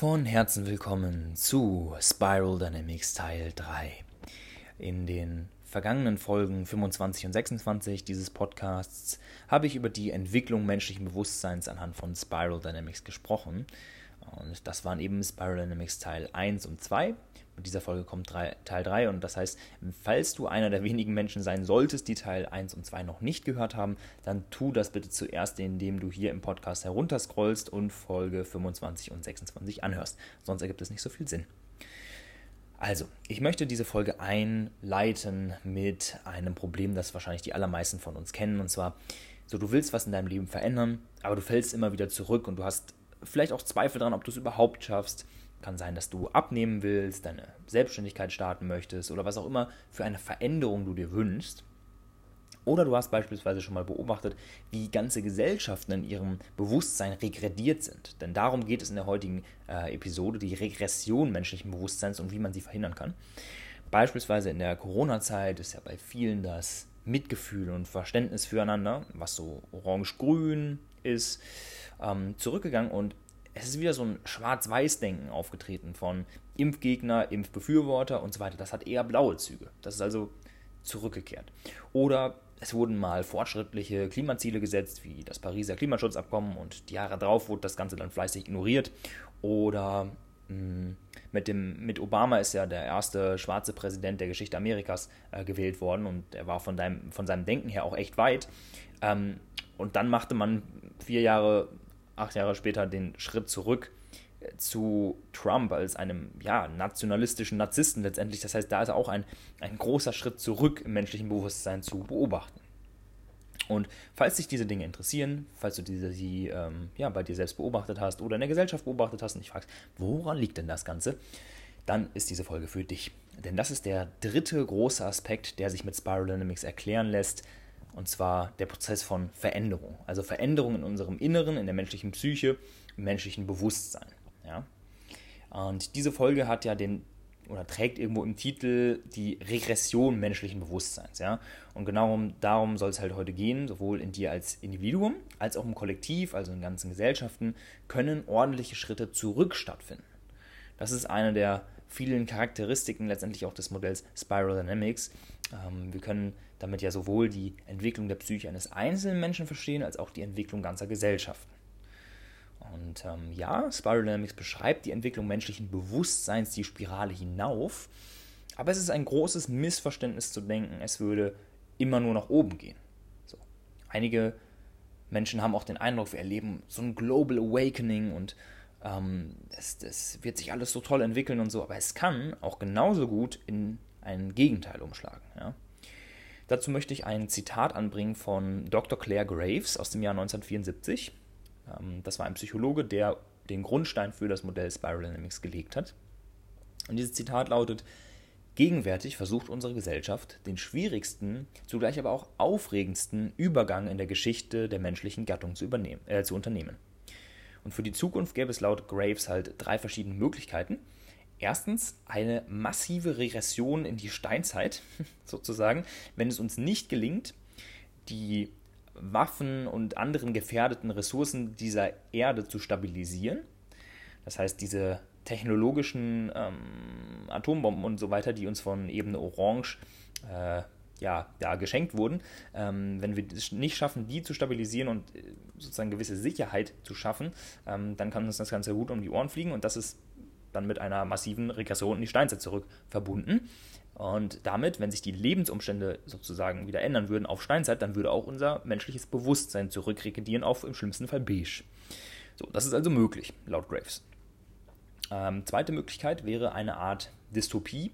Von Herzen willkommen zu Spiral Dynamics Teil 3. In den vergangenen Folgen 25 und 26 dieses Podcasts habe ich über die Entwicklung menschlichen Bewusstseins anhand von Spiral Dynamics gesprochen. Und das waren eben Spiral Dynamics Teil 1 und 2. Dieser Folge kommt drei, Teil 3 und das heißt, falls du einer der wenigen Menschen sein solltest, die Teil 1 und 2 noch nicht gehört haben, dann tu das bitte zuerst, indem du hier im Podcast herunterscrollst und Folge 25 und 26 anhörst. Sonst ergibt es nicht so viel Sinn. Also, ich möchte diese Folge einleiten mit einem Problem, das wahrscheinlich die allermeisten von uns kennen. Und zwar, so du willst was in deinem Leben verändern, aber du fällst immer wieder zurück und du hast vielleicht auch Zweifel daran, ob du es überhaupt schaffst. Kann sein, dass du abnehmen willst, deine Selbstständigkeit starten möchtest oder was auch immer für eine Veränderung du dir wünschst. Oder du hast beispielsweise schon mal beobachtet, wie ganze Gesellschaften in ihrem Bewusstsein regrediert sind. Denn darum geht es in der heutigen äh, Episode, die Regression menschlichen Bewusstseins und wie man sie verhindern kann. Beispielsweise in der Corona-Zeit ist ja bei vielen das Mitgefühl und Verständnis füreinander, was so orange-grün ist, ähm, zurückgegangen und es ist wieder so ein Schwarz-Weiß-Denken aufgetreten von Impfgegner, Impfbefürworter und so weiter. Das hat eher blaue Züge. Das ist also zurückgekehrt. Oder es wurden mal fortschrittliche Klimaziele gesetzt, wie das Pariser Klimaschutzabkommen, und die Jahre darauf wurde das Ganze dann fleißig ignoriert. Oder mh, hm, mit, dem, mit Obama ist ja der erste schwarze Präsident der Geschichte Amerikas äh, gewählt worden und er war von, deinem, von seinem Denken her auch echt weit. Ähm, und dann machte man vier Jahre acht Jahre später den Schritt zurück äh, zu Trump als einem ja, nationalistischen Narzissten letztendlich. Das heißt, da ist auch ein, ein großer Schritt zurück im menschlichen Bewusstsein zu beobachten. Und falls dich diese Dinge interessieren, falls du diese die, ähm, ja, bei dir selbst beobachtet hast oder in der Gesellschaft beobachtet hast und dich fragst, woran liegt denn das Ganze, dann ist diese Folge für dich. Denn das ist der dritte große Aspekt, der sich mit Spiral Dynamics erklären lässt, und zwar der Prozess von Veränderung. Also Veränderung in unserem Inneren, in der menschlichen Psyche, im menschlichen Bewusstsein. Ja? Und diese Folge hat ja den oder trägt irgendwo im Titel die Regression menschlichen Bewusstseins. Ja? Und genau darum soll es halt heute gehen, sowohl in dir als Individuum als auch im Kollektiv, also in ganzen Gesellschaften, können ordentliche Schritte zurück stattfinden. Das ist eine der vielen Charakteristiken letztendlich auch des Modells Spiral Dynamics. Ähm, wir können damit ja sowohl die Entwicklung der Psyche eines einzelnen Menschen verstehen, als auch die Entwicklung ganzer Gesellschaften. Und ähm, ja, Spiral Dynamics beschreibt die Entwicklung menschlichen Bewusstseins die Spirale hinauf, aber es ist ein großes Missverständnis zu denken, es würde immer nur nach oben gehen. So. Einige Menschen haben auch den Eindruck, wir erleben so ein Global Awakening und ähm, das, das wird sich alles so toll entwickeln und so, aber es kann auch genauso gut in ein Gegenteil umschlagen. Ja? Dazu möchte ich ein Zitat anbringen von Dr. Claire Graves aus dem Jahr 1974. Ähm, das war ein Psychologe, der den Grundstein für das Modell Spiral Dynamics gelegt hat. Und dieses Zitat lautet, Gegenwärtig versucht unsere Gesellschaft, den schwierigsten, zugleich aber auch aufregendsten Übergang in der Geschichte der menschlichen Gattung zu, äh, zu unternehmen. Und für die Zukunft gäbe es laut Graves halt drei verschiedene Möglichkeiten. Erstens eine massive Regression in die Steinzeit, sozusagen, wenn es uns nicht gelingt, die Waffen und anderen gefährdeten Ressourcen dieser Erde zu stabilisieren. Das heißt, diese technologischen ähm, Atombomben und so weiter, die uns von Ebene Orange äh, ja, ja, geschenkt wurden, ähm, wenn wir es nicht schaffen, die zu stabilisieren und äh, sozusagen gewisse Sicherheit zu schaffen, ähm, dann kann uns das Ganze gut um die Ohren fliegen und das ist dann mit einer massiven Regression in die Steinzeit zurück verbunden. Und damit, wenn sich die Lebensumstände sozusagen wieder ändern würden auf Steinzeit, dann würde auch unser menschliches Bewusstsein zurückregredieren auf im schlimmsten Fall beige. So, das ist also möglich, laut Graves. Ähm, zweite Möglichkeit wäre eine Art Dystopie,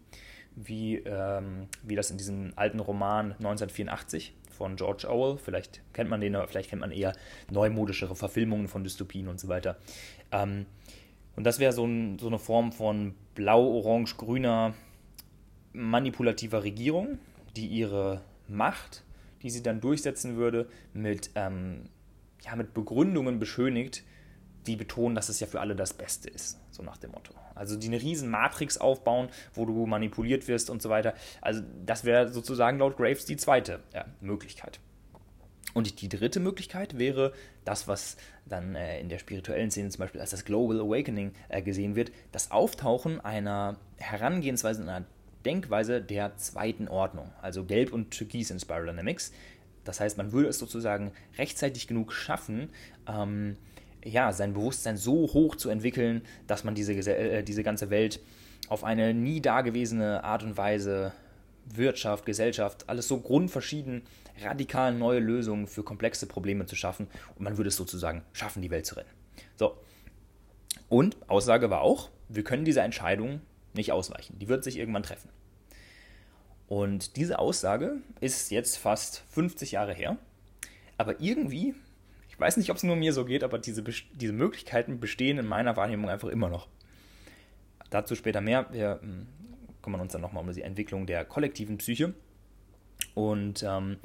wie, ähm, wie das in diesem alten Roman 1984 von George Orwell, vielleicht kennt man den, aber vielleicht kennt man eher neumodischere Verfilmungen von Dystopien und so weiter. Ähm, und das wäre so, ein, so eine Form von blau-orange-grüner manipulativer Regierung, die ihre Macht, die sie dann durchsetzen würde, mit, ähm, ja, mit Begründungen beschönigt, die betonen, dass es ja für alle das Beste ist, so nach dem Motto. Also die eine riesen Matrix aufbauen, wo du manipuliert wirst und so weiter. Also das wäre sozusagen laut Graves die zweite ja, Möglichkeit. Und die dritte Möglichkeit wäre das, was dann äh, in der spirituellen Szene zum Beispiel als das Global Awakening äh, gesehen wird, das Auftauchen einer Herangehensweise, einer Denkweise der zweiten Ordnung, also Gelb und Türkis in Spiral Dynamics. Das heißt, man würde es sozusagen rechtzeitig genug schaffen, ähm, ja, sein Bewusstsein so hoch zu entwickeln, dass man diese, äh, diese ganze Welt auf eine nie dagewesene Art und Weise Wirtschaft, Gesellschaft, alles so grundverschieden, radikal neue Lösungen für komplexe Probleme zu schaffen und man würde es sozusagen schaffen, die Welt zu retten. So. Und Aussage war auch, wir können dieser Entscheidung nicht ausweichen. Die wird sich irgendwann treffen. Und diese Aussage ist jetzt fast 50 Jahre her. Aber irgendwie, ich weiß nicht, ob es nur mir so geht, aber diese, diese Möglichkeiten bestehen in meiner Wahrnehmung einfach immer noch. Dazu später mehr. Wir hm, kümmern uns dann nochmal um die Entwicklung der kollektiven Psyche. Und ähm,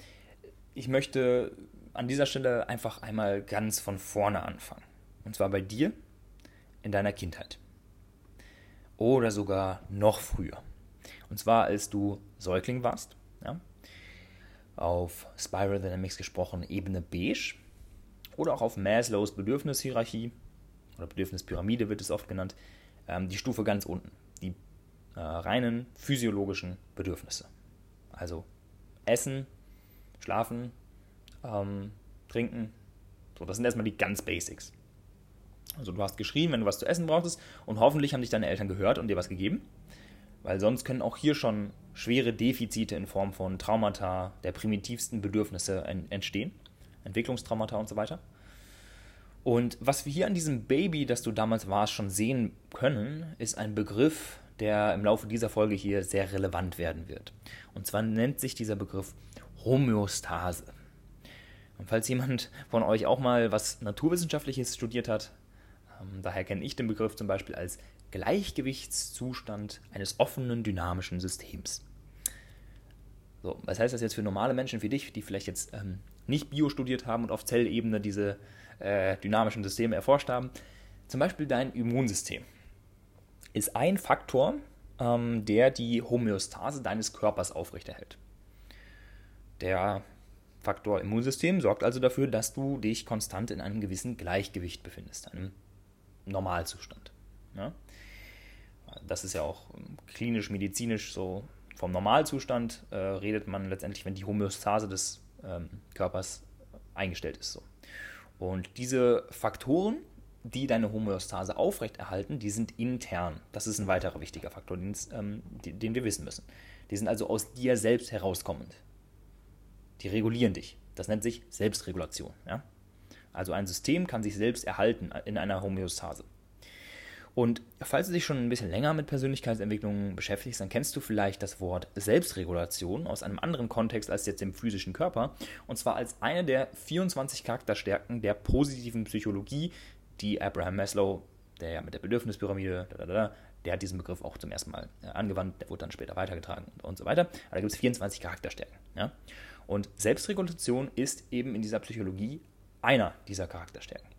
ich möchte an dieser Stelle einfach einmal ganz von vorne anfangen. Und zwar bei dir in deiner Kindheit. Oder sogar noch früher. Und zwar, als du Säugling warst. Ja? Auf Spiral Dynamics gesprochen, Ebene Beige. Oder auch auf Maslows Bedürfnishierarchie oder Bedürfnispyramide wird es oft genannt. Ähm, die Stufe ganz unten äh, reinen physiologischen Bedürfnisse. Also Essen, Schlafen, ähm, Trinken. So, das sind erstmal die ganz Basics. Also du hast geschrien, wenn du was zu essen brauchtest und hoffentlich haben dich deine Eltern gehört und dir was gegeben. Weil sonst können auch hier schon schwere Defizite in Form von Traumata der primitivsten Bedürfnisse entstehen. Entwicklungstraumata und so weiter. Und was wir hier an diesem Baby, das du damals warst, schon sehen können, ist ein Begriff, der im Laufe dieser Folge hier sehr relevant werden wird. Und zwar nennt sich dieser Begriff Homöostase. Und falls jemand von euch auch mal was Naturwissenschaftliches studiert hat, ähm, daher kenne ich den Begriff zum Beispiel als Gleichgewichtszustand eines offenen dynamischen Systems. So, was heißt das jetzt für normale Menschen wie dich, die vielleicht jetzt ähm, nicht Bio studiert haben und auf Zellebene diese äh, dynamischen Systeme erforscht haben? Zum Beispiel dein Immunsystem ist ein Faktor, ähm, der die Homöostase deines Körpers aufrechterhält. Der Faktor Immunsystem sorgt also dafür, dass du dich konstant in einem gewissen Gleichgewicht befindest, einem Normalzustand. Ja? Das ist ja auch klinisch, medizinisch so. Vom Normalzustand äh, redet man letztendlich, wenn die Homöostase des ähm, Körpers eingestellt ist. So. Und diese Faktoren die deine Homöostase aufrechterhalten, die sind intern. Das ist ein weiterer wichtiger Faktor, den, ähm, den wir wissen müssen. Die sind also aus dir selbst herauskommend. Die regulieren dich. Das nennt sich Selbstregulation. Ja? Also ein System kann sich selbst erhalten in einer Homöostase. Und falls du dich schon ein bisschen länger mit Persönlichkeitsentwicklung beschäftigst, dann kennst du vielleicht das Wort Selbstregulation aus einem anderen Kontext als jetzt dem physischen Körper. Und zwar als eine der 24 Charakterstärken der positiven Psychologie, die Abraham Maslow, der ja mit der Bedürfnispyramide, der hat diesen Begriff auch zum ersten Mal äh, angewandt, der wurde dann später weitergetragen und, und so weiter. Aber da gibt es 24 Charakterstärken. Ja? Und Selbstregulation ist eben in dieser Psychologie einer dieser Charakterstärken.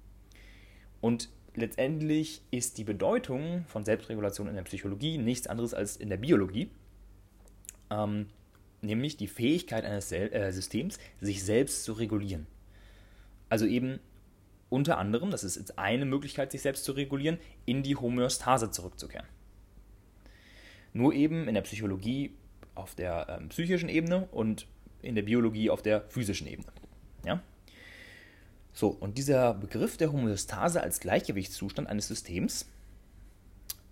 Und letztendlich ist die Bedeutung von Selbstregulation in der Psychologie nichts anderes als in der Biologie, ähm, nämlich die Fähigkeit eines Sel äh, Systems, sich selbst zu regulieren. Also eben unter anderem, das ist jetzt eine Möglichkeit, sich selbst zu regulieren, in die Homöostase zurückzukehren. Nur eben in der Psychologie auf der ähm, psychischen Ebene und in der Biologie auf der physischen Ebene. Ja? So, und dieser Begriff der Homöostase als Gleichgewichtszustand eines Systems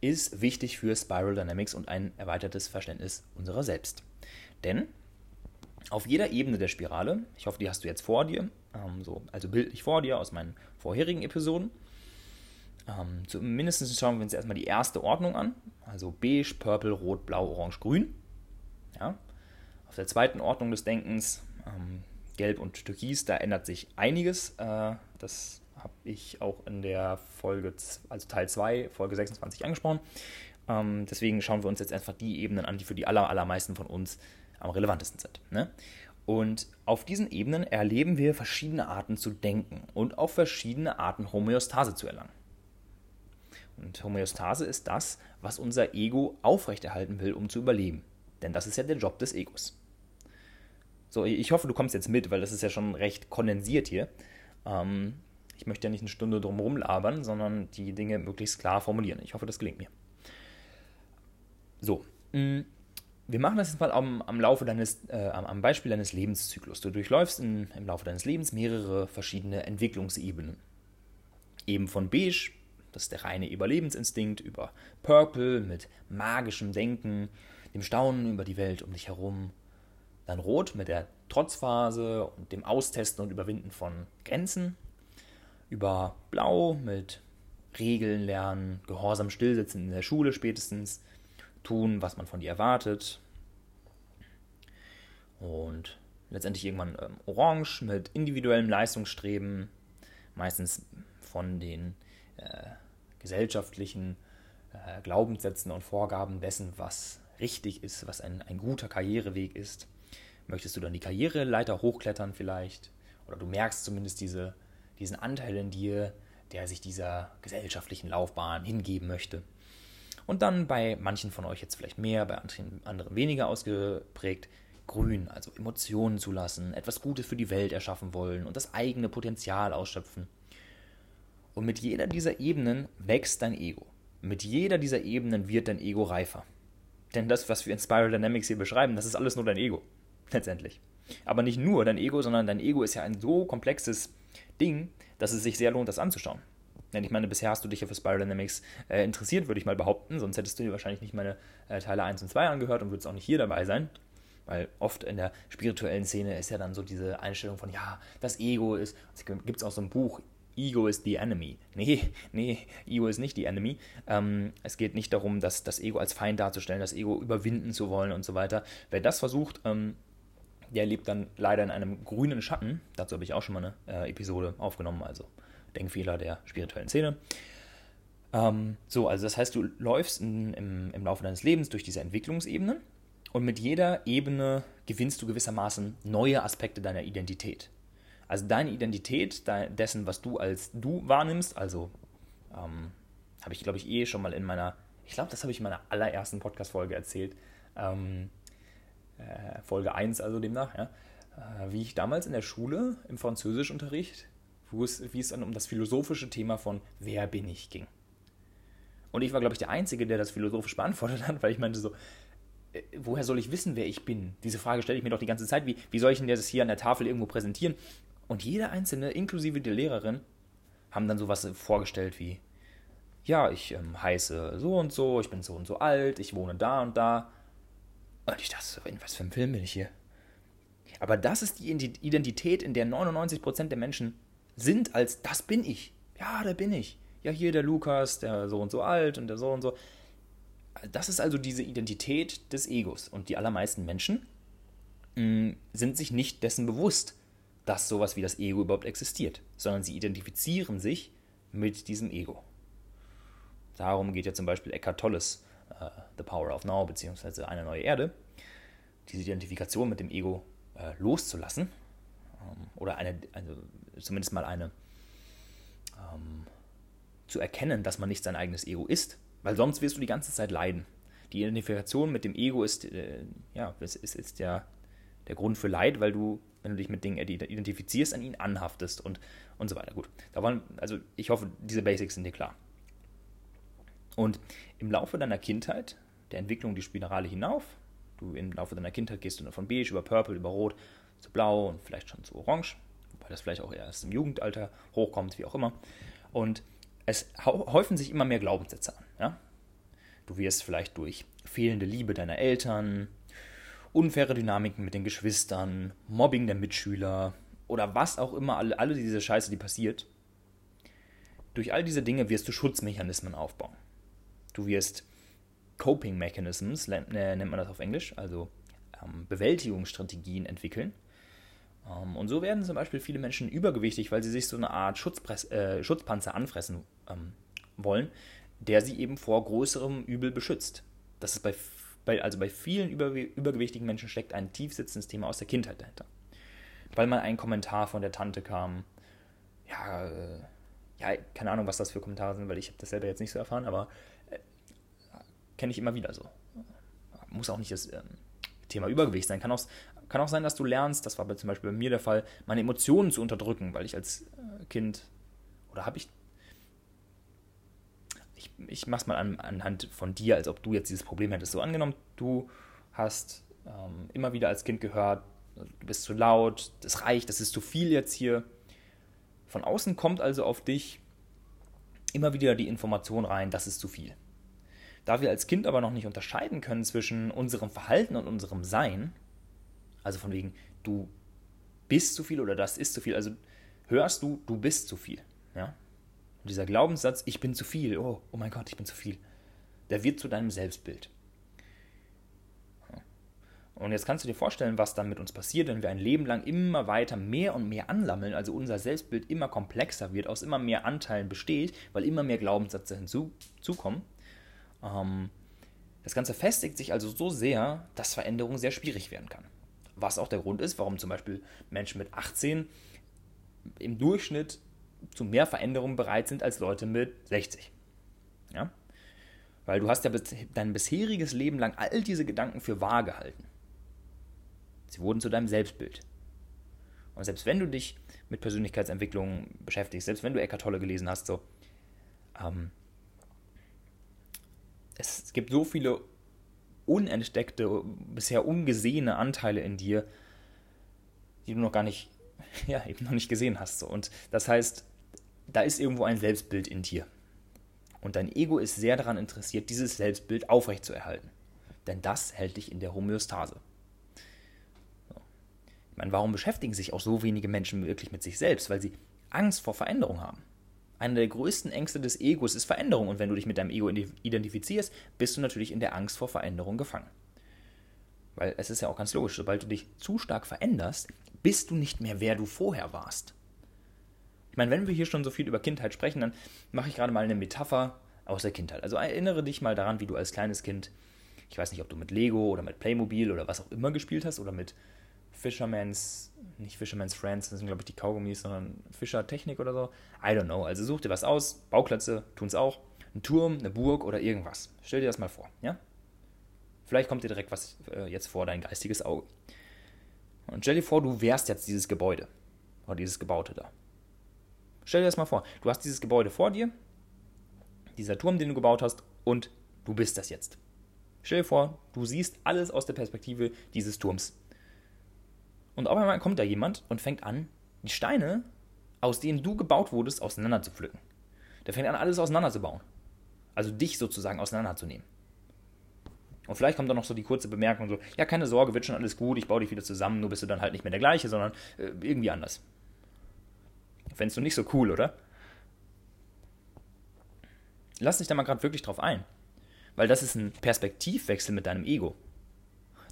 ist wichtig für Spiral Dynamics und ein erweitertes Verständnis unserer selbst. Denn auf jeder Ebene der Spirale, ich hoffe, die hast du jetzt vor dir, ähm, so, also bildlich vor dir aus meinen vorherigen Episoden. Ähm, zumindest schauen wir uns erstmal die erste Ordnung an, also beige, purple, rot, blau, orange, grün. Ja. Auf der zweiten Ordnung des Denkens, ähm, gelb und türkis, da ändert sich einiges. Äh, das habe ich auch in der Folge, also Teil 2, Folge 26 angesprochen. Ähm, deswegen schauen wir uns jetzt einfach die Ebenen an, die für die aller, allermeisten von uns am relevantesten sind. Ne? Und auf diesen Ebenen erleben wir verschiedene Arten zu denken und auch verschiedene Arten Homöostase zu erlangen. Und Homöostase ist das, was unser Ego aufrechterhalten will, um zu überleben. Denn das ist ja der Job des Egos. So, ich hoffe, du kommst jetzt mit, weil das ist ja schon recht kondensiert hier. Ähm, ich möchte ja nicht eine Stunde drum labern, sondern die Dinge möglichst klar formulieren. Ich hoffe, das gelingt mir. So, mm, wir machen das jetzt mal am, am Laufe deines, äh, am Beispiel deines Lebenszyklus. Du durchläufst in, im Laufe deines Lebens mehrere verschiedene Entwicklungsebenen. Eben von Beige, das ist der reine Überlebensinstinkt, über Purple mit magischem Denken, dem Staunen über die Welt um dich herum, dann Rot mit der Trotzphase und dem Austesten und Überwinden von Grenzen. Über Blau mit Regeln lernen, gehorsam stillsitzen in der Schule spätestens, tun, was man von dir erwartet. Und letztendlich irgendwann ähm, Orange mit individuellem Leistungsstreben, meistens von den äh, gesellschaftlichen äh, Glaubenssätzen und Vorgaben dessen, was richtig ist, was ein, ein guter Karriereweg ist. Möchtest du dann die Karriereleiter hochklettern vielleicht? Oder du merkst zumindest diese, diesen Anteil in dir, der sich dieser gesellschaftlichen Laufbahn hingeben möchte. Und dann bei manchen von euch jetzt vielleicht mehr, bei anderen weniger ausgeprägt, grün, also Emotionen zulassen, etwas Gutes für die Welt erschaffen wollen und das eigene Potenzial ausschöpfen. Und mit jeder dieser Ebenen wächst dein Ego. Mit jeder dieser Ebenen wird dein Ego reifer. Denn das, was wir in Spiral Dynamics hier beschreiben, das ist alles nur dein Ego letztendlich. Aber nicht nur dein Ego, sondern dein Ego ist ja ein so komplexes Ding, dass es sich sehr lohnt, das anzuschauen. Denn ich meine, bisher hast du dich ja für Spiral Dynamics äh, interessiert, würde ich mal behaupten, sonst hättest du dir wahrscheinlich nicht meine äh, Teile 1 und 2 angehört und würdest auch nicht hier dabei sein. Weil oft in der spirituellen Szene ist ja dann so diese Einstellung von, ja, das Ego ist, gibt es auch so ein Buch, Ego is the enemy. Nee, nee, Ego ist nicht die enemy. Ähm, es geht nicht darum, dass das Ego als Feind darzustellen, das Ego überwinden zu wollen und so weiter. Wer das versucht, ähm, der lebt dann leider in einem grünen Schatten. Dazu habe ich auch schon mal eine äh, Episode aufgenommen, also Denkfehler der spirituellen Szene. Ähm, so, also das heißt, du läufst in, im, im Laufe deines Lebens durch diese Entwicklungsebenen und mit jeder Ebene gewinnst du gewissermaßen neue Aspekte deiner Identität. Also deine Identität, dessen, was du als du wahrnimmst, also ähm, habe ich, glaube ich, eh schon mal in meiner, ich glaube, das habe ich in meiner allerersten Podcast-Folge erzählt, ähm, äh, Folge 1 also demnach, ja, äh, wie ich damals in der Schule im Französischunterricht, wo es, wie es dann um das philosophische Thema von Wer bin ich ging. Und ich war, glaube ich, der Einzige, der das philosophisch beantwortet hat, weil ich meinte so, äh, woher soll ich wissen, wer ich bin? Diese Frage stelle ich mir doch die ganze Zeit. Wie, wie soll ich denn das hier an der Tafel irgendwo präsentieren? Und jeder Einzelne, inklusive der Lehrerin, haben dann sowas vorgestellt wie, ja, ich ähm, heiße so und so, ich bin so und so alt, ich wohne da und da. Und ich dachte so, in was für einem Film bin ich hier? Aber das ist die Identität, in der 99% der Menschen sind, als das bin ich. Ja, da bin ich. Ja, hier der Lukas, der so und so alt und der so und so. Das ist also diese Identität des Egos. Und die allermeisten Menschen mh, mm, sind sich nicht dessen bewusst, dass sowas wie das Ego überhaupt existiert, sondern sie identifizieren sich mit diesem Ego. Darum geht ja zum Beispiel Eckhart Tolles äh, The Power of Now beziehungsweise Eine neue Erde, diese Identifikation mit dem Ego äh, loszulassen ähm, oder eine, also zumindest mal eine ähm, zu erkennen, dass man nicht sein eigenes Ego ist, weil sonst wirst du die ganze Zeit leiden. Die Identifikation mit dem Ego ist, äh, ja, ist, ist, ist der, der Grund für Leid, weil du, wenn du dich mit Dingen identifizierst, an ihn anhaftest und, und so weiter. Gut, da waren, also ich hoffe, diese Basics sind dir klar. Und im Laufe deiner Kindheit, der Entwicklung die Spirale hinauf, du im Laufe deiner Kindheit gehst du dann von beige über purple, über rot zu blau und vielleicht schon zu orange, das vielleicht auch erst im Jugendalter hochkommt, wie auch immer. Und es häufen sich immer mehr Glaubenssätze an. Ja? Du wirst vielleicht durch fehlende Liebe deiner Eltern, unfaire Dynamiken mit den Geschwistern, Mobbing der Mitschüler oder was auch immer, alle, alle diese Scheiße, die passiert, durch all diese Dinge wirst du Schutzmechanismen aufbauen. Du wirst Coping Mechanisms, äh, nennt man das auf Englisch, also ähm, Bewältigungsstrategien entwickeln. Ähm, und so werden zum Beispiel viele Menschen übergewichtig, weil sie sich so eine Art Schutzpress, äh, Schutzpanzer anfressen ähm, wollen, der sie eben vor größerem Übel beschützt. Das ist bei, bei also bei vielen über, übergewichtigen Menschen steckt ein tief sitzendes Thema aus der Kindheit dahinter. Weil mal ein Kommentar von der Tante kam, ja, äh, ja, keine Ahnung, was das für Kommentare sind, weil ich habe das selber jetzt nicht so erfahren, aber kenne ich immer wieder so. Muss auch nicht das ähm, Thema Übergewicht sein, kann auch Kann auch sein, dass du lernst, das war zum Beispiel bei mir der Fall, meine Emotionen zu unterdrücken, weil ich als äh, Kind, oder habe ich, ich, ich mach's mal an, anhand von dir, als ob du jetzt dieses Problem hättest. So angenommen, du hast ähm, immer wieder als Kind gehört, du bist zu laut, das reicht, das ist zu viel jetzt hier. Von außen kommt also auf dich immer wieder die Information rein, das ist zu viel. Da wir als Kind aber noch nicht unterscheiden können zwischen unserem Verhalten und unserem Sein, also von wegen, du bist zu viel oder das ist zu viel, also hörst du, du bist zu viel. Ja? Und dieser Glaubenssatz, ich bin zu viel, oh, oh mein Gott, ich bin zu viel, der wird zu deinem Selbstbild. Und jetzt kannst du dir vorstellen, was dann mit uns passiert, wenn wir ein Leben lang immer weiter mehr und mehr anlammeln, also unser Selbstbild immer komplexer wird, aus immer mehr Anteilen besteht, weil immer mehr Glaubenssätze hinzukommen. Ähm, das Ganze festigt sich also so sehr, dass Veränderung sehr schwierig werden kann. Was auch der Grund ist, warum zum Beispiel Menschen mit 18 im Durchschnitt zu mehr Veränderungen bereit sind als Leute mit 60. Ja? Weil du hast ja dein bisheriges Leben lang all diese Gedanken für wahr gehalten. Sie wurden zu deinem Selbstbild. Und selbst wenn du dich mit Persönlichkeitsentwicklung beschäftigst, selbst wenn du Eckart Tolle gelesen hast, so, ähm, es gibt so viele unentdeckte, bisher ungesehene Anteile in dir, die du noch gar nicht, ja, eben noch nicht gesehen hast. Und das heißt, da ist irgendwo ein Selbstbild in dir. Und dein Ego ist sehr daran interessiert, dieses Selbstbild aufrechtzuerhalten. Denn das hält dich in der Homöostase meine, warum beschäftigen sich auch so wenige Menschen wirklich mit sich selbst? Weil sie Angst vor Veränderung haben. Einer der größten Ängste des Egos ist Veränderung. Und wenn du dich mit deinem Ego identifizierst, bist du natürlich in der Angst vor Veränderung gefangen. Weil es ist ja auch ganz logisch, sobald du dich zu stark veränderst, bist du nicht mehr, wer du vorher warst. Ich meine, wenn wir hier schon so viel über Kindheit sprechen, dann mache ich gerade mal eine Metapher aus der Kindheit. Also erinnere dich mal daran, wie du als kleines Kind, ich weiß nicht, ob du mit Lego oder mit Playmobil oder was auch immer gespielt hast oder mit Fisherman's, nicht Fisherman's Friends, das sind glaube ich die Kaugummis, sondern Fischer Technik oder so. I don't know. Also such dir was aus. Bauklötze tun es auch. Ein Turm, eine Burg oder irgendwas. Stell dir das mal vor, ja? Vielleicht kommt dir direkt was äh, jetzt vor, dein geistiges Auge. Und stell dir vor, du wärst jetzt dieses Gebäude. Oder dieses Gebaute da. Stell dir das mal vor. Du hast dieses Gebäude vor dir, dieser Turm, den du gebaut hast, und du bist das jetzt. Stell dir vor, du siehst alles aus der Perspektive dieses Turms. Und auf einmal kommt da jemand und fängt an, die Steine, aus denen du gebaut wurdest, auseinander zu pflücken. Der fängt an, alles auseinanderzubauen. Also dich sozusagen auseinanderzunehmen. Und vielleicht kommt dann noch so die kurze Bemerkung so, ja, keine Sorge, wird schon alles gut, ich baue dich wieder zusammen, nur bist du dann halt nicht mehr der gleiche, sondern äh, irgendwie anders. Fändest du nicht so cool, oder? Lass dich da mal gerade wirklich drauf ein. Weil das ist ein Perspektivwechsel mit deinem Ego.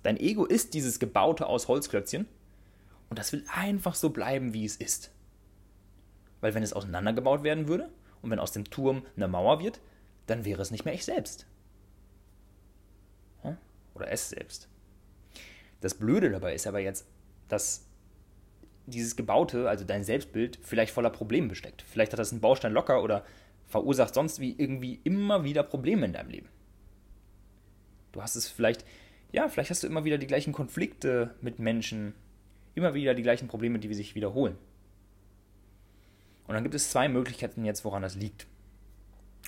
Dein Ego ist dieses Gebaute aus Holzklötzchen und das will einfach so bleiben, wie es ist. Weil wenn es auseinandergebaut werden würde und wenn aus dem Turm eine Mauer wird, dann wäre es nicht mehr ich selbst. Oder es selbst. Das Blöde dabei ist aber jetzt, dass dieses Gebaute, also dein Selbstbild, vielleicht voller Probleme besteckt. Vielleicht hat das einen Baustein locker oder verursacht sonst wie irgendwie immer wieder Probleme in deinem Leben. Du hast es vielleicht, ja, vielleicht hast du immer wieder die gleichen Konflikte mit Menschen, immer wieder die gleichen Probleme, die sich wiederholen. Und dann gibt es zwei Möglichkeiten jetzt, woran das liegt.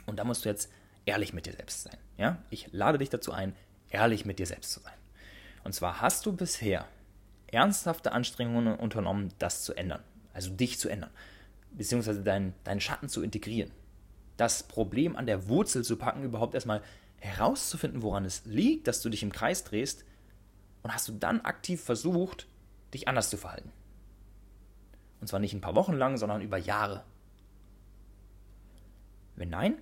Und da musst du jetzt ehrlich mit dir selbst sein. Ja? Ich lade dich dazu ein, ehrlich mit dir selbst zu sein. Und zwar hast du bisher ernsthafte Anstrengungen unternommen, das zu ändern. Also dich zu ändern. Beziehungsweise deinen, deinen Schatten zu integrieren. Das Problem an der Wurzel zu packen, überhaupt erstmal herauszufinden, woran es liegt, dass du dich im Kreis drehst. Und hast du dann aktiv versucht, dich anders zu verhalten. Und zwar nicht ein paar Wochen lang, sondern über Jahre. Wenn nein,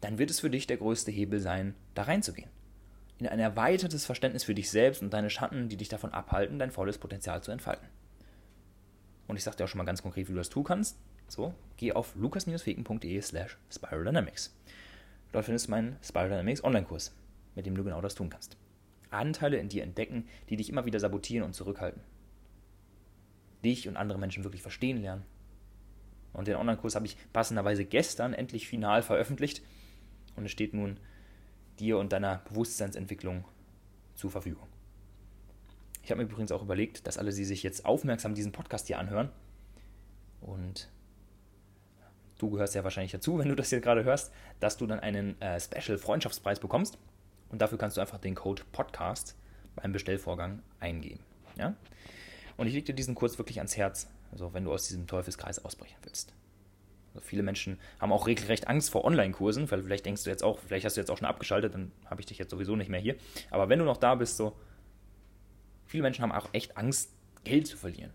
dann wird es für dich der größte Hebel sein, da reinzugehen. In ein erweitertes Verständnis für dich selbst und deine Schatten, die dich davon abhalten, dein volles Potenzial zu entfalten. Und ich sagte auch schon mal ganz konkret, wie du das tun kannst. So, geh auf lukas-feken.de slash spiraldynamics. Dort findest du meinen Spiral Dynamics Online-Kurs, mit dem du genau das tun kannst. Anteile in dir entdecken, die dich immer wieder sabotieren und zurückhalten dich und andere Menschen wirklich verstehen lernen. Und den Online-Kurs habe ich passenderweise gestern endlich final veröffentlicht und es steht nun dir und deiner Bewusstseinsentwicklung zur Verfügung. Ich habe mir übrigens auch überlegt, dass alle, die sich jetzt aufmerksam diesen Podcast hier anhören, und du gehörst ja wahrscheinlich dazu, wenn du das hier gerade hörst, dass du dann einen äh, Special Freundschaftspreis bekommst. Und dafür kannst du einfach den Code Podcast beim Bestellvorgang eingeben. Ja? Und ich lege dir diesen Kurs wirklich ans Herz, also wenn du aus diesem Teufelskreis ausbrechen willst. Also viele Menschen haben auch regelrecht Angst vor Online-Kursen, weil vielleicht denkst du jetzt auch, vielleicht hast du jetzt auch schon abgeschaltet, dann habe ich dich jetzt sowieso nicht mehr hier. Aber wenn du noch da bist, so, viele Menschen haben auch echt Angst, Geld zu verlieren.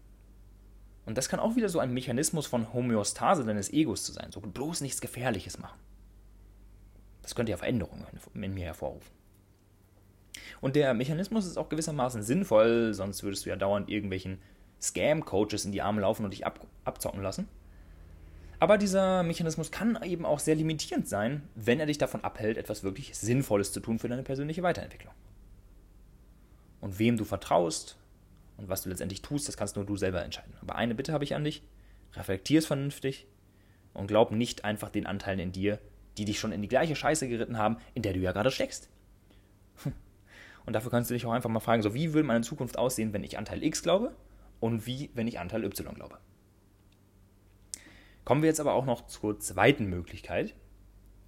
Und das kann auch wieder so ein Mechanismus von Homöostase deines Egos zu sein. So bloß nichts Gefährliches machen. Das könnte ja Veränderungen in mir hervorrufen. Und der Mechanismus ist auch gewissermaßen sinnvoll, sonst würdest du ja dauernd irgendwelchen Scam-Coaches in die Arme laufen und dich ab abzocken lassen. Aber dieser Mechanismus kann eben auch sehr limitierend sein, wenn er dich davon abhält, etwas wirklich Sinnvolles zu tun für deine persönliche Weiterentwicklung. Und wem du vertraust und was du letztendlich tust, das kannst nur du selber entscheiden. Aber eine Bitte habe ich an dich: reflektier es vernünftig und glaub nicht einfach den Anteilen in dir, die dich schon in die gleiche Scheiße geritten haben, in der du ja gerade steckst. Und dafür kannst du dich auch einfach mal fragen, so wie würde meine Zukunft aussehen, wenn ich Anteil X glaube und wie, wenn ich Anteil Y glaube. Kommen wir jetzt aber auch noch zur zweiten Möglichkeit.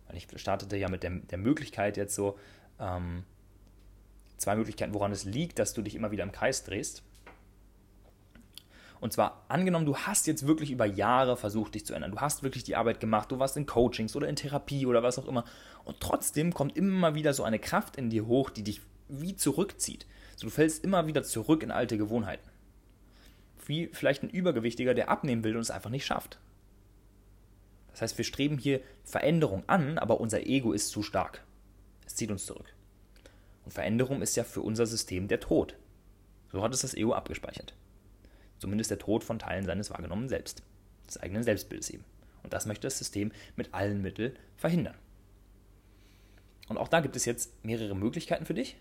Weil ich startete ja mit der, der Möglichkeit jetzt so, ähm, zwei Möglichkeiten, woran es liegt, dass du dich immer wieder im Kreis drehst. Und zwar angenommen, du hast jetzt wirklich über Jahre versucht, dich zu ändern. Du hast wirklich die Arbeit gemacht, du warst in Coachings oder in Therapie oder was auch immer. Und trotzdem kommt immer wieder so eine Kraft in dir hoch, die dich wie zurückzieht. So, du fällst immer wieder zurück in alte Gewohnheiten. Wie vielleicht ein Übergewichtiger, der abnehmen will und es einfach nicht schafft. Das heißt, wir streben hier Veränderung an, aber unser Ego ist zu stark. Es zieht uns zurück. Und Veränderung ist ja für unser System der Tod. So hat es das Ego abgespeichert. Zumindest der Tod von Teilen seines wahrgenommenen Selbst, des eigenen Selbstbildes eben. Und das möchte das System mit allen Mitteln verhindern. Und auch da gibt es jetzt mehrere Möglichkeiten für dich.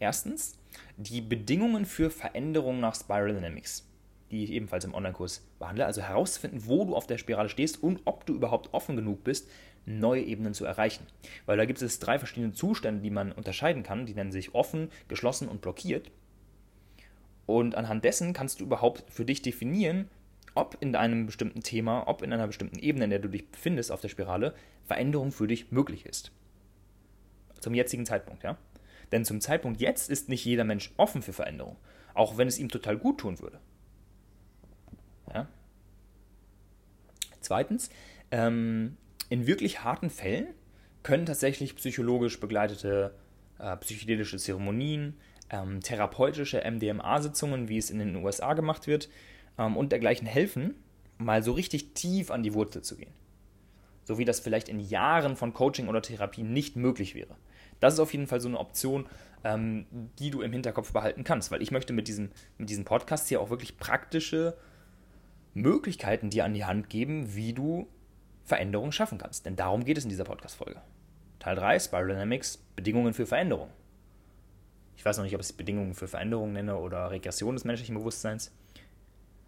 Erstens, die Bedingungen für Veränderung nach Spiral Dynamics die ich ebenfalls im Online-Kurs behandle. Also herauszufinden, wo du auf der Spirale stehst und ob du überhaupt offen genug bist, neue Ebenen zu erreichen. Weil da gibt es drei verschiedene Zustände, die man unterscheiden kann. Die nennen sich offen, geschlossen und blockiert. Und anhand dessen kannst du überhaupt für dich definieren, ob in einem bestimmten Thema, ob in einer bestimmten Ebene, in der du dich befindest auf der Spirale, Veränderung für dich möglich ist. Zum jetzigen Zeitpunkt, ja. Denn zum Zeitpunkt jetzt ist nicht jeder Mensch offen für Veränderung, auch wenn es ihm total gut tun würde. Ja? Zweitens, ähm, in wirklich harten Fällen können tatsächlich psychologisch begleitete äh, psychedelische Zeremonien, ähm, therapeutische MDMA-Sitzungen, wie es in den USA gemacht wird, ähm, und dergleichen helfen, mal so richtig tief an die Wurzel zu gehen. So wie das vielleicht in Jahren von Coaching oder Therapie nicht möglich wäre. Das ist auf jeden Fall so eine Option, ähm, die du im Hinterkopf behalten kannst, weil ich möchte mit diesem, mit diesem Podcast hier auch wirklich praktische Möglichkeiten dir an die Hand geben, wie du Veränderungen schaffen kannst. Denn darum geht es in dieser Podcast-Folge. Teil 3, Spiral Dynamics, Bedingungen für Veränderung. Ich weiß noch nicht, ob ich es Bedingungen für Veränderung nenne oder Regression des menschlichen Bewusstseins.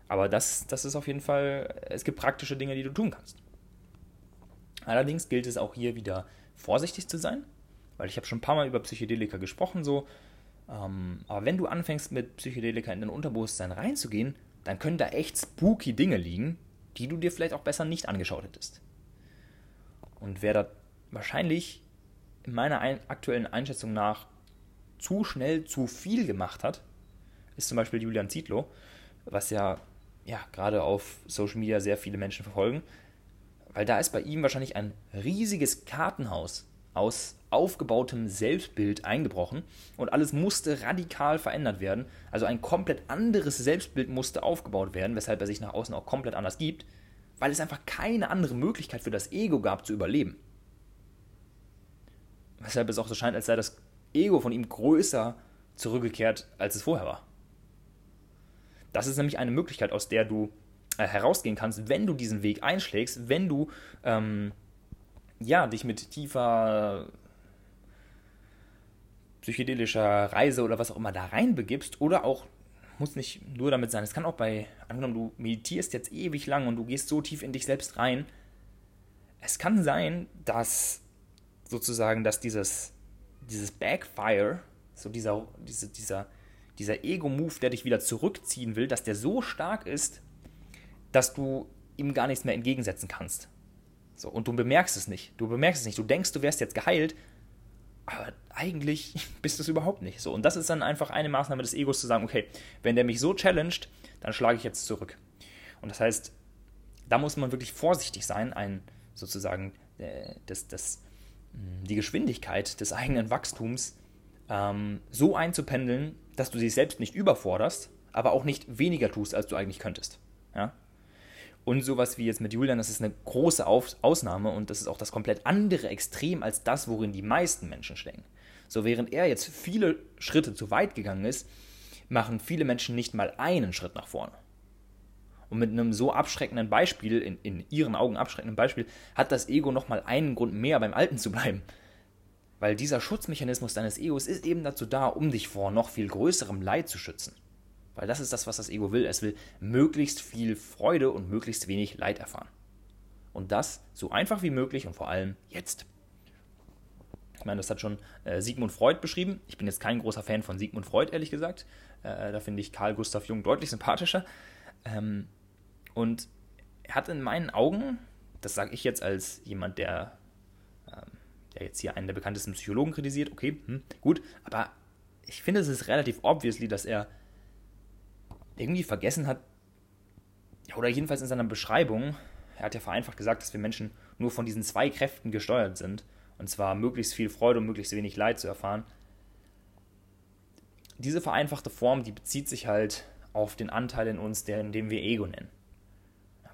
Aber das, das ist auf jeden Fall, es gibt praktische Dinge, die du tun kannst. Allerdings gilt es auch hier wieder vorsichtig zu sein, weil ich habe schon ein paar Mal über Psychedelika gesprochen, so. Ähm, aber wenn du anfängst mit Psychedelika in dein Unterbewusstsein reinzugehen, dann können da echt spooky Dinge liegen, die du dir vielleicht auch besser nicht angeschaut hättest. Und wer da wahrscheinlich in meiner ein aktuellen Einschätzung nach zu schnell zu viel gemacht hat, ist zum Beispiel Julian Zietlow, was ja, ja gerade auf Social Media sehr viele Menschen verfolgen, weil da ist bei ihm wahrscheinlich ein riesiges Kartenhaus aus aufgebautem Selbstbild eingebrochen und alles musste radikal verändert werden. Also ein komplett anderes Selbstbild musste aufgebaut werden, weshalb er sich nach außen auch komplett anders gibt, weil es einfach keine andere Möglichkeit für das Ego gab zu überleben. Weshalb es auch so scheint, als sei das Ego von ihm größer zurückgekehrt, als es vorher war. Das ist nämlich eine Möglichkeit, aus der du äh, herausgehen kannst, wenn du diesen Weg einschlägst, wenn du ähm, ja, dich mit tiefer psychedelischer Reise oder was auch immer da reinbegibst oder auch muss nicht nur damit sein. Es kann auch bei, angenommen, du meditierst jetzt ewig lang und du gehst so tief in dich selbst rein. Es kann sein, dass sozusagen, dass dieses, dieses Backfire, so dieser, diese, dieser, dieser Ego-Move, der dich wieder zurückziehen will, dass der so stark ist, dass du ihm gar nichts mehr entgegensetzen kannst. So, und du bemerkst es nicht. Du bemerkst es nicht. Du denkst, du wärst jetzt geheilt, aber eigentlich bist du es überhaupt nicht. So, und das ist dann einfach eine Maßnahme des Egos zu sagen, okay, wenn der mich so challenged, dann schlage ich jetzt zurück. Und das heißt, da muss man wirklich vorsichtig sein, ein sozusagen äh, das, das, die Geschwindigkeit des eigenen Wachstums ähm, so einzupendeln, dass du dich selbst nicht überforderst, aber auch nicht weniger tust, als du eigentlich könntest. Ja? Und sowas wie jetzt mit Julian, das ist eine große Ausnahme und das ist auch das komplett andere Extrem als das, worin die meisten Menschen stecken. So während er jetzt viele Schritte zu weit gegangen ist, machen viele Menschen nicht mal einen Schritt nach vorne. Und mit einem so abschreckenden Beispiel, in, in ihren Augen abschreckenden Beispiel, hat das Ego nochmal einen Grund mehr beim Alten zu bleiben. Weil dieser Schutzmechanismus deines Egos ist eben dazu da, um dich vor noch viel größerem Leid zu schützen. Weil das ist das, was das Ego will. Es will möglichst viel Freude und möglichst wenig Leid erfahren. Und das so einfach wie möglich und vor allem jetzt. Ich meine, das hat schon äh, Sigmund Freud beschrieben. Ich bin jetzt kein großer Fan von Sigmund Freud, ehrlich gesagt. Äh, da finde ich Karl Gustav Jung deutlich sympathischer. Ähm, und er hat in meinen Augen, das sage ich jetzt als jemand, der, ähm, der jetzt hier einen der bekanntesten Psychologen kritisiert, okay, hm, gut, aber ich finde, es ist relativ obviously, dass er irgendwie vergessen hat, oder jedenfalls in seiner Beschreibung, er hat ja vereinfacht gesagt, dass wir Menschen nur von diesen zwei Kräften gesteuert sind, und zwar möglichst viel Freude und möglichst wenig Leid zu erfahren. Diese vereinfachte Form, die bezieht sich halt auf den Anteil in uns, den, den wir Ego nennen.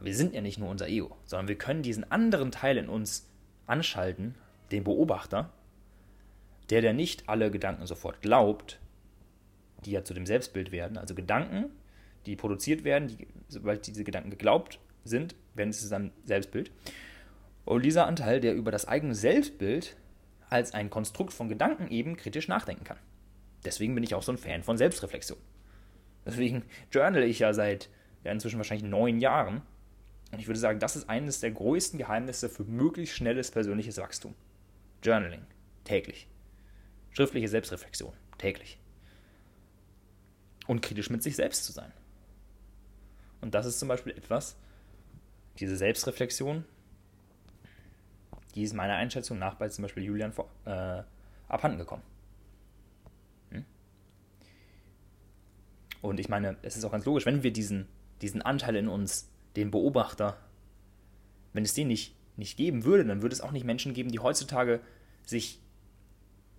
Wir sind ja nicht nur unser Ego, sondern wir können diesen anderen Teil in uns anschalten, den Beobachter, der, der nicht alle Gedanken sofort glaubt, die ja zu dem Selbstbild werden, also Gedanken, die produziert werden, die, sobald diese Gedanken geglaubt sind, werden sie zu seinem Selbstbild. Und dieser Anteil, der über das eigene Selbstbild als ein Konstrukt von Gedanken eben kritisch nachdenken kann. Deswegen bin ich auch so ein Fan von Selbstreflexion. Deswegen journal ich ja seit ja, inzwischen wahrscheinlich neun Jahren. Und ich würde sagen, das ist eines der größten Geheimnisse für möglichst schnelles persönliches Wachstum. Journaling. Täglich. Schriftliche Selbstreflexion. Täglich. Und kritisch mit sich selbst zu sein. Und das ist zum Beispiel etwas, diese Selbstreflexion, die ist meiner Einschätzung nach bei zum Beispiel Julian vor, äh, abhanden gekommen. Hm? Und ich meine, es ist auch ganz logisch, wenn wir diesen, diesen Anteil in uns, den Beobachter, wenn es den nicht, nicht geben würde, dann würde es auch nicht Menschen geben, die heutzutage sich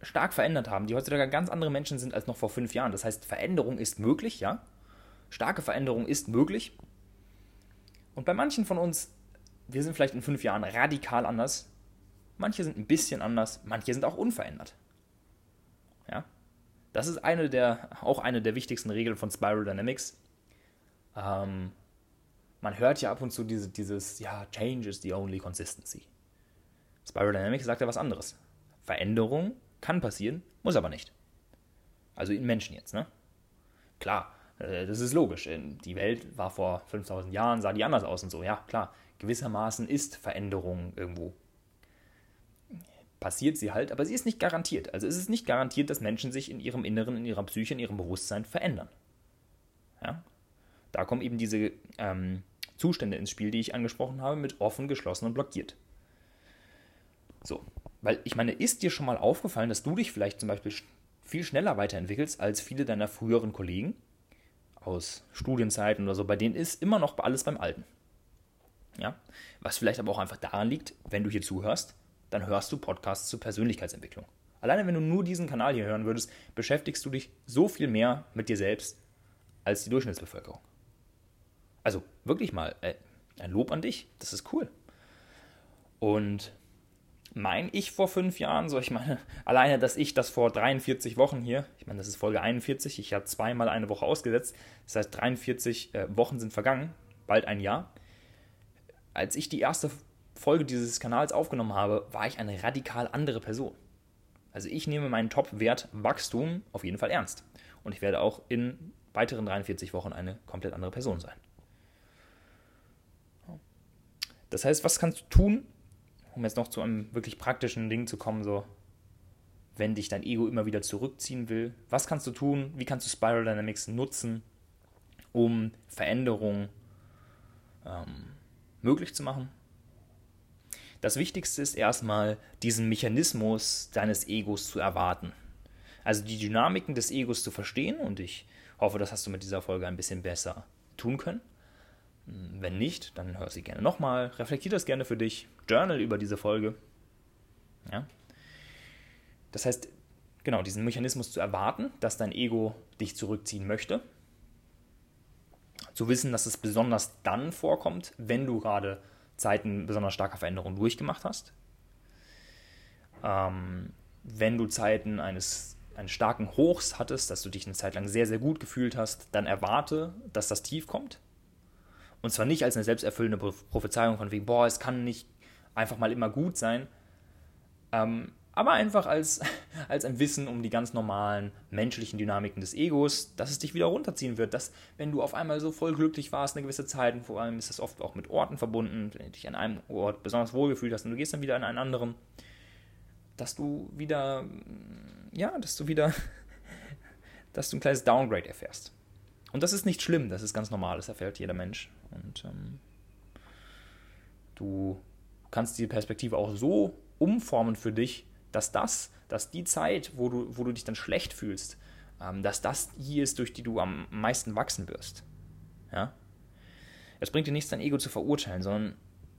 stark verändert haben, die heutzutage ganz andere Menschen sind als noch vor fünf Jahren. Das heißt, Veränderung ist möglich, ja. Starke Veränderung ist möglich. Und bei manchen von uns, wir sind vielleicht in fünf Jahren radikal anders. Manche sind ein bisschen anders, manche sind auch unverändert. Ja. Das ist eine der, auch eine der wichtigsten Regeln von Spiral Dynamics. Ähm, man hört ja ab und zu diese, dieses, ja, Change is the only consistency. Spiral Dynamics sagt ja was anderes. Veränderung kann passieren, muss aber nicht. Also in Menschen jetzt, ne? Klar, das ist logisch. Die Welt war vor 5000 Jahren, sah die anders aus und so. Ja, klar, gewissermaßen ist Veränderung irgendwo passiert sie halt, aber sie ist nicht garantiert. Also es ist nicht garantiert, dass Menschen sich in ihrem Inneren, in ihrer Psyche, in ihrem Bewusstsein verändern. Ja? Da kommen eben diese ähm, Zustände ins Spiel, die ich angesprochen habe, mit offen, geschlossen und blockiert. So, weil ich meine, ist dir schon mal aufgefallen, dass du dich vielleicht zum Beispiel viel schneller weiterentwickelst als viele deiner früheren Kollegen aus Studienzeiten oder so, bei denen ist immer noch alles beim Alten. Ja? Was vielleicht aber auch einfach daran liegt, wenn du hier zuhörst, dann hörst du Podcasts zur Persönlichkeitsentwicklung. Alleine wenn du nur diesen Kanal hier hören würdest, beschäftigst du dich so viel mehr mit dir selbst als die Durchschnittsbevölkerung. Also wirklich mal äh, ein Lob an dich, das ist cool. Und mein Ich vor fünf Jahren, so ich meine, alleine, dass ich das vor 43 Wochen hier, ich meine, das ist Folge 41, ich habe zweimal eine Woche ausgesetzt, das heißt 43 äh, Wochen sind vergangen, bald ein Jahr. Als ich die erste Folge dieses Kanals aufgenommen habe, war ich eine radikal andere Person. Also ich nehme meinen Top-Wert Wachstum auf jeden Fall ernst. Und ich werde auch in weiteren 43 Wochen eine komplett andere Person sein. Das heißt, was kannst du tun, um jetzt noch zu einem wirklich praktischen Ding zu kommen, so wenn dich dein Ego immer wieder zurückziehen will? Was kannst du tun? Wie kannst du Spiral Dynamics nutzen, um Veränderungen ähm, möglich zu machen? Das Wichtigste ist erstmal, diesen Mechanismus deines Egos zu erwarten. Also die Dynamiken des Egos zu verstehen und ich hoffe, das hast du mit dieser Folge ein bisschen besser tun können. Wenn nicht, dann hör sie gerne nochmal, reflektier das gerne für dich, journal über diese Folge. Ja? Das heißt, genau, diesen Mechanismus zu erwarten, dass dein Ego dich zurückziehen möchte. Zu wissen, dass es besonders dann vorkommt, wenn du gerade Zeiten besonders starker Veränderung durchgemacht hast. Ähm, wenn du Zeiten eines, eines starken Hochs hattest, dass du dich eine Zeit lang sehr, sehr gut gefühlt hast, dann erwarte, dass das Tief kommt. Und zwar nicht als eine selbsterfüllende Prophezeiung von wegen, boah, es kann nicht einfach mal immer gut sein, ähm, aber einfach als, als ein Wissen um die ganz normalen menschlichen Dynamiken des Egos, dass es dich wieder runterziehen wird, dass wenn du auf einmal so voll glücklich warst eine gewisse Zeit, und vor allem ist das oft auch mit Orten verbunden, wenn du dich an einem Ort besonders wohlgefühlt hast und du gehst dann wieder an einen anderen, dass du wieder, ja, dass du wieder, dass du ein kleines Downgrade erfährst. Und das ist nicht schlimm, das ist ganz normal, das erfährt jeder Mensch. Und ähm, du kannst die Perspektive auch so umformen für dich, dass das, dass die Zeit, wo du, wo du dich dann schlecht fühlst, ähm, dass das die ist, durch die du am meisten wachsen wirst. Ja? Es bringt dir nichts, dein Ego zu verurteilen, sondern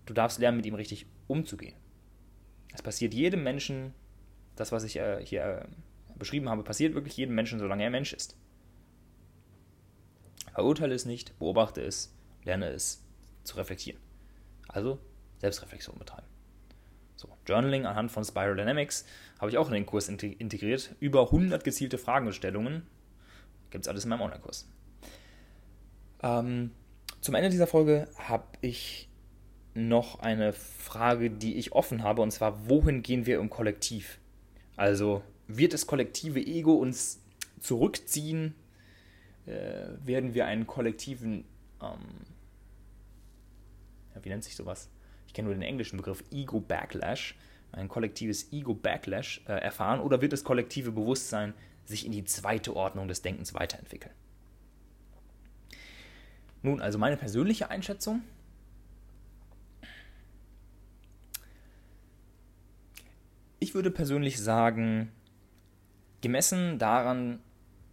du darfst lernen, mit ihm richtig umzugehen. Es passiert jedem Menschen, das, was ich äh, hier äh, beschrieben habe, passiert wirklich jedem Menschen, solange er Mensch ist. Verurteile es nicht, beobachte es, lerne es zu reflektieren. Also Selbstreflexion betreiben. So, Journaling anhand von Spiral Dynamics habe ich auch in den Kurs integriert. Über 100 gezielte Fragestellungen. Gibt es alles in meinem Online-Kurs. Ähm, zum Ende dieser Folge habe ich noch eine Frage, die ich offen habe, und zwar, wohin gehen wir im Kollektiv? Also, wird das kollektive Ego uns zurückziehen? Äh, werden wir einen kollektiven, ähm, ja, wie nennt sich sowas? ich kenne nur den englischen Begriff Ego Backlash, ein kollektives Ego Backlash äh, erfahren oder wird das kollektive Bewusstsein sich in die zweite Ordnung des Denkens weiterentwickeln? Nun, also meine persönliche Einschätzung. Ich würde persönlich sagen, gemessen daran,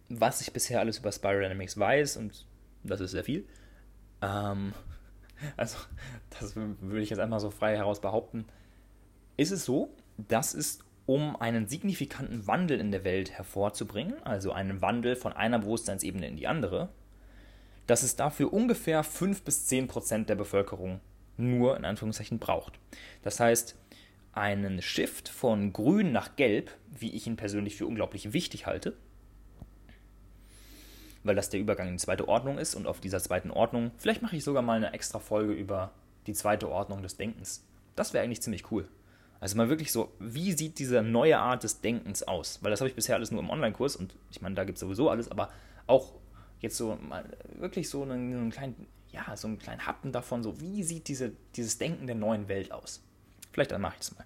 was ich bisher alles über Spiral Dynamics weiß, und das ist sehr viel, ähm, also das würde ich jetzt einmal so frei heraus behaupten, ist es so, dass es um einen signifikanten Wandel in der Welt hervorzubringen, also einen Wandel von einer Bewusstseinsebene in die andere, dass es dafür ungefähr 5 bis 10 Prozent der Bevölkerung nur in Anführungszeichen braucht. Das heißt, einen Shift von grün nach gelb, wie ich ihn persönlich für unglaublich wichtig halte, weil das der Übergang in die zweite Ordnung ist und auf dieser zweiten Ordnung, vielleicht mache ich sogar mal eine extra Folge über die zweite Ordnung des Denkens. Das wäre eigentlich ziemlich cool. Also mal wirklich so, wie sieht diese neue Art des Denkens aus? Weil das habe ich bisher alles nur im Online-Kurs und ich meine, da gibt es sowieso alles, aber auch jetzt so mal wirklich so einen, einen, kleinen, ja, so einen kleinen Happen davon, so wie sieht diese, dieses Denken der neuen Welt aus? Vielleicht dann mache ich das mal.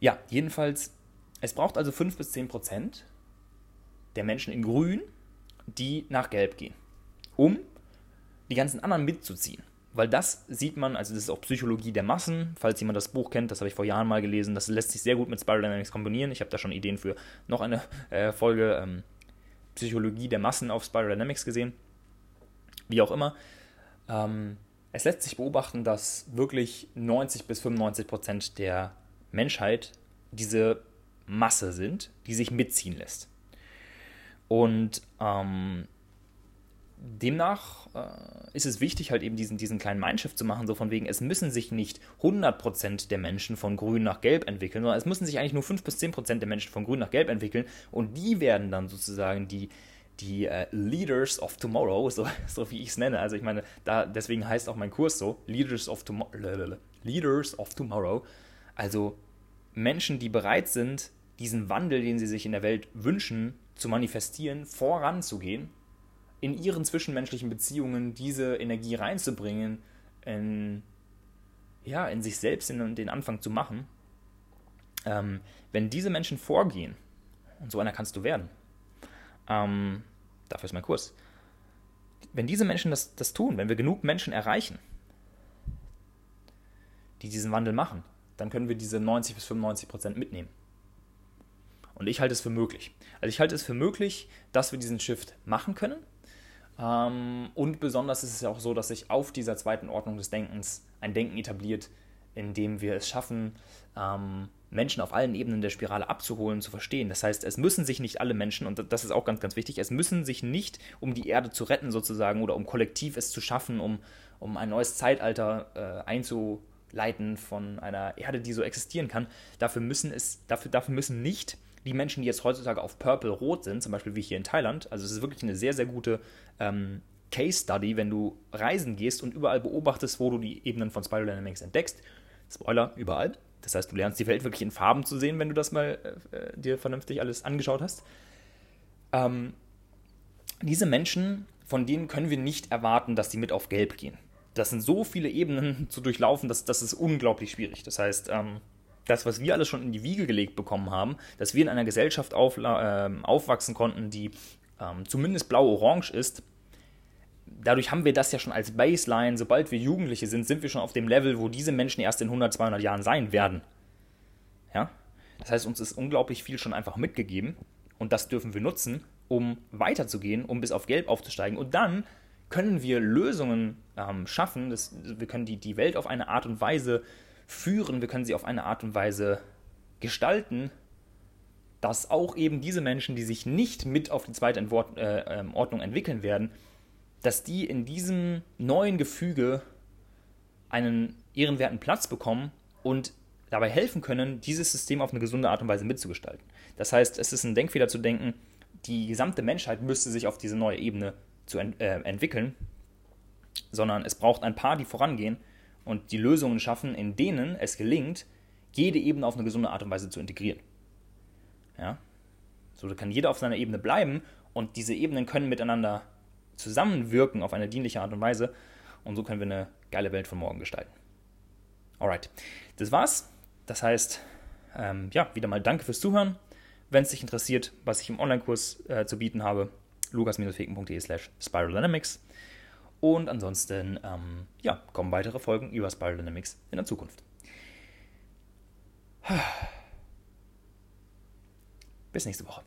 Ja, jedenfalls, es braucht also 5 bis 10 Prozent der Menschen in Grün, die nach Gelb gehen, um die ganzen anderen mitzuziehen. Weil das sieht man, also das ist auch Psychologie der Massen, falls jemand das Buch kennt, das habe ich vor Jahren mal gelesen, das lässt sich sehr gut mit Spiral Dynamics kombinieren. Ich habe da schon Ideen für noch eine äh, Folge ähm, Psychologie der Massen auf Spiral Dynamics gesehen. Wie auch immer. Ähm, es lässt sich beobachten, dass wirklich 90 bis 95 Prozent der Menschheit diese Masse sind, die sich mitziehen lässt. Und ähm, demnach äh, ist es wichtig, halt eben diesen, diesen kleinen Mindshift zu machen, so von wegen, es müssen sich nicht 100% der Menschen von grün nach gelb entwickeln, sondern es müssen sich eigentlich nur 5 bis 10% der Menschen von grün nach gelb entwickeln und die werden dann sozusagen die, die äh, Leaders of Tomorrow, so, so wie ich es nenne. Also ich meine, da, deswegen heißt auch mein Kurs so, Leaders of, Tomorrow, Leaders of Tomorrow. Also Menschen, die bereit sind, diesen Wandel, den sie sich in der Welt wünschen, zu manifestieren, voranzugehen, in ihren zwischenmenschlichen Beziehungen diese Energie reinzubringen, in, ja, in sich selbst in den Anfang zu machen. Ähm, wenn diese Menschen vorgehen Und so einer kannst du werden. Ähm, dafür ist mein Kurs. Wenn diese Menschen das, das tun, wenn wir genug Menschen erreichen, die diesen Wandel machen, dann können wir diese 90 bis 95 Prozent mitnehmen. Und ich halte es für möglich. Also ich halte es für möglich, dass wir diesen Shift machen können. Ähm, und besonders ist es ja auch so, dass sich auf dieser zweiten Ordnung des Denkens ein Denken etabliert, in dem wir es schaffen, ähm, Menschen auf allen Ebenen der Spirale abzuholen, zu verstehen. Das heißt, es müssen sich nicht alle Menschen, und das ist auch ganz, ganz wichtig, es müssen sich nicht, um die Erde zu retten sozusagen oder um kollektiv es zu schaffen, um, um ein neues Zeitalter äh, einzuleiten von einer Erde, die so existieren kann, dafür müssen es, dafür, dafür müssen nicht die Menschen, die jetzt heutzutage auf Purple rot sind, zum Beispiel wie hier in Thailand, also es ist wirklich eine sehr, sehr gute ähm, Case Study, wenn du reisen gehst und überall beobachtest, wo du die Ebenen von Spiral Dynamics entdeckst. Spoiler, überall. Das heißt, du lernst die Welt wirklich in Farben zu sehen, wenn du das mal äh, dir vernünftig alles angeschaut hast. Ähm, diese Menschen, von denen können wir nicht erwarten, dass die mit auf Gelb gehen. Das sind so viele Ebenen zu durchlaufen, dass das ist unglaublich schwierig. Das heißt, ähm, das, was wir alles schon in die Wiege gelegt bekommen haben, dass wir in einer Gesellschaft auf, äh, aufwachsen konnten, die ähm, zumindest blau-orange ist, dadurch haben wir das ja schon als Baseline. Sobald wir Jugendliche sind, sind wir schon auf dem Level, wo diese Menschen erst in 100, 200 Jahren sein werden. Ja? Das heißt, uns ist unglaublich viel schon einfach mitgegeben und das dürfen wir nutzen, um weiterzugehen, um bis auf Gelb aufzusteigen. Und dann können wir Lösungen ähm, schaffen. Das, wir können die, die Welt auf eine Art und Weise führen, wir können sie auf eine Art und Weise gestalten, dass auch eben diese Menschen, die sich nicht mit auf die zweite Entwort, äh, ähm, Ordnung entwickeln werden, dass die in diesem neuen Gefüge einen ehrenwerten Platz bekommen und dabei helfen können, dieses System auf eine gesunde Art und Weise mitzugestalten. Das heißt, es ist ein Denkfehler zu denken, die gesamte Menschheit müsste sich auf diese neue Ebene zu ent äh, entwickeln, sondern es braucht ein paar, die vorangehen und die Lösungen schaffen, in denen es gelingt, jede Ebene auf eine gesunde Art und Weise zu integrieren. Ja? So kann jeder auf seiner Ebene bleiben und diese Ebenen können miteinander zusammenwirken auf eine dienliche Art und Weise. Und so können wir eine geile Welt von morgen gestalten. Alright, das war's. Das heißt, ähm, ja, wieder mal danke fürs Zuhören. Wenn es dich interessiert, was ich im Online-Kurs äh, zu bieten habe, lukas-feken.de slash spiraldynamics. Und ansonsten, ähm, ja, kommen weitere Folgen über Spiral Dynamics in der Zukunft. Bis nächste Woche.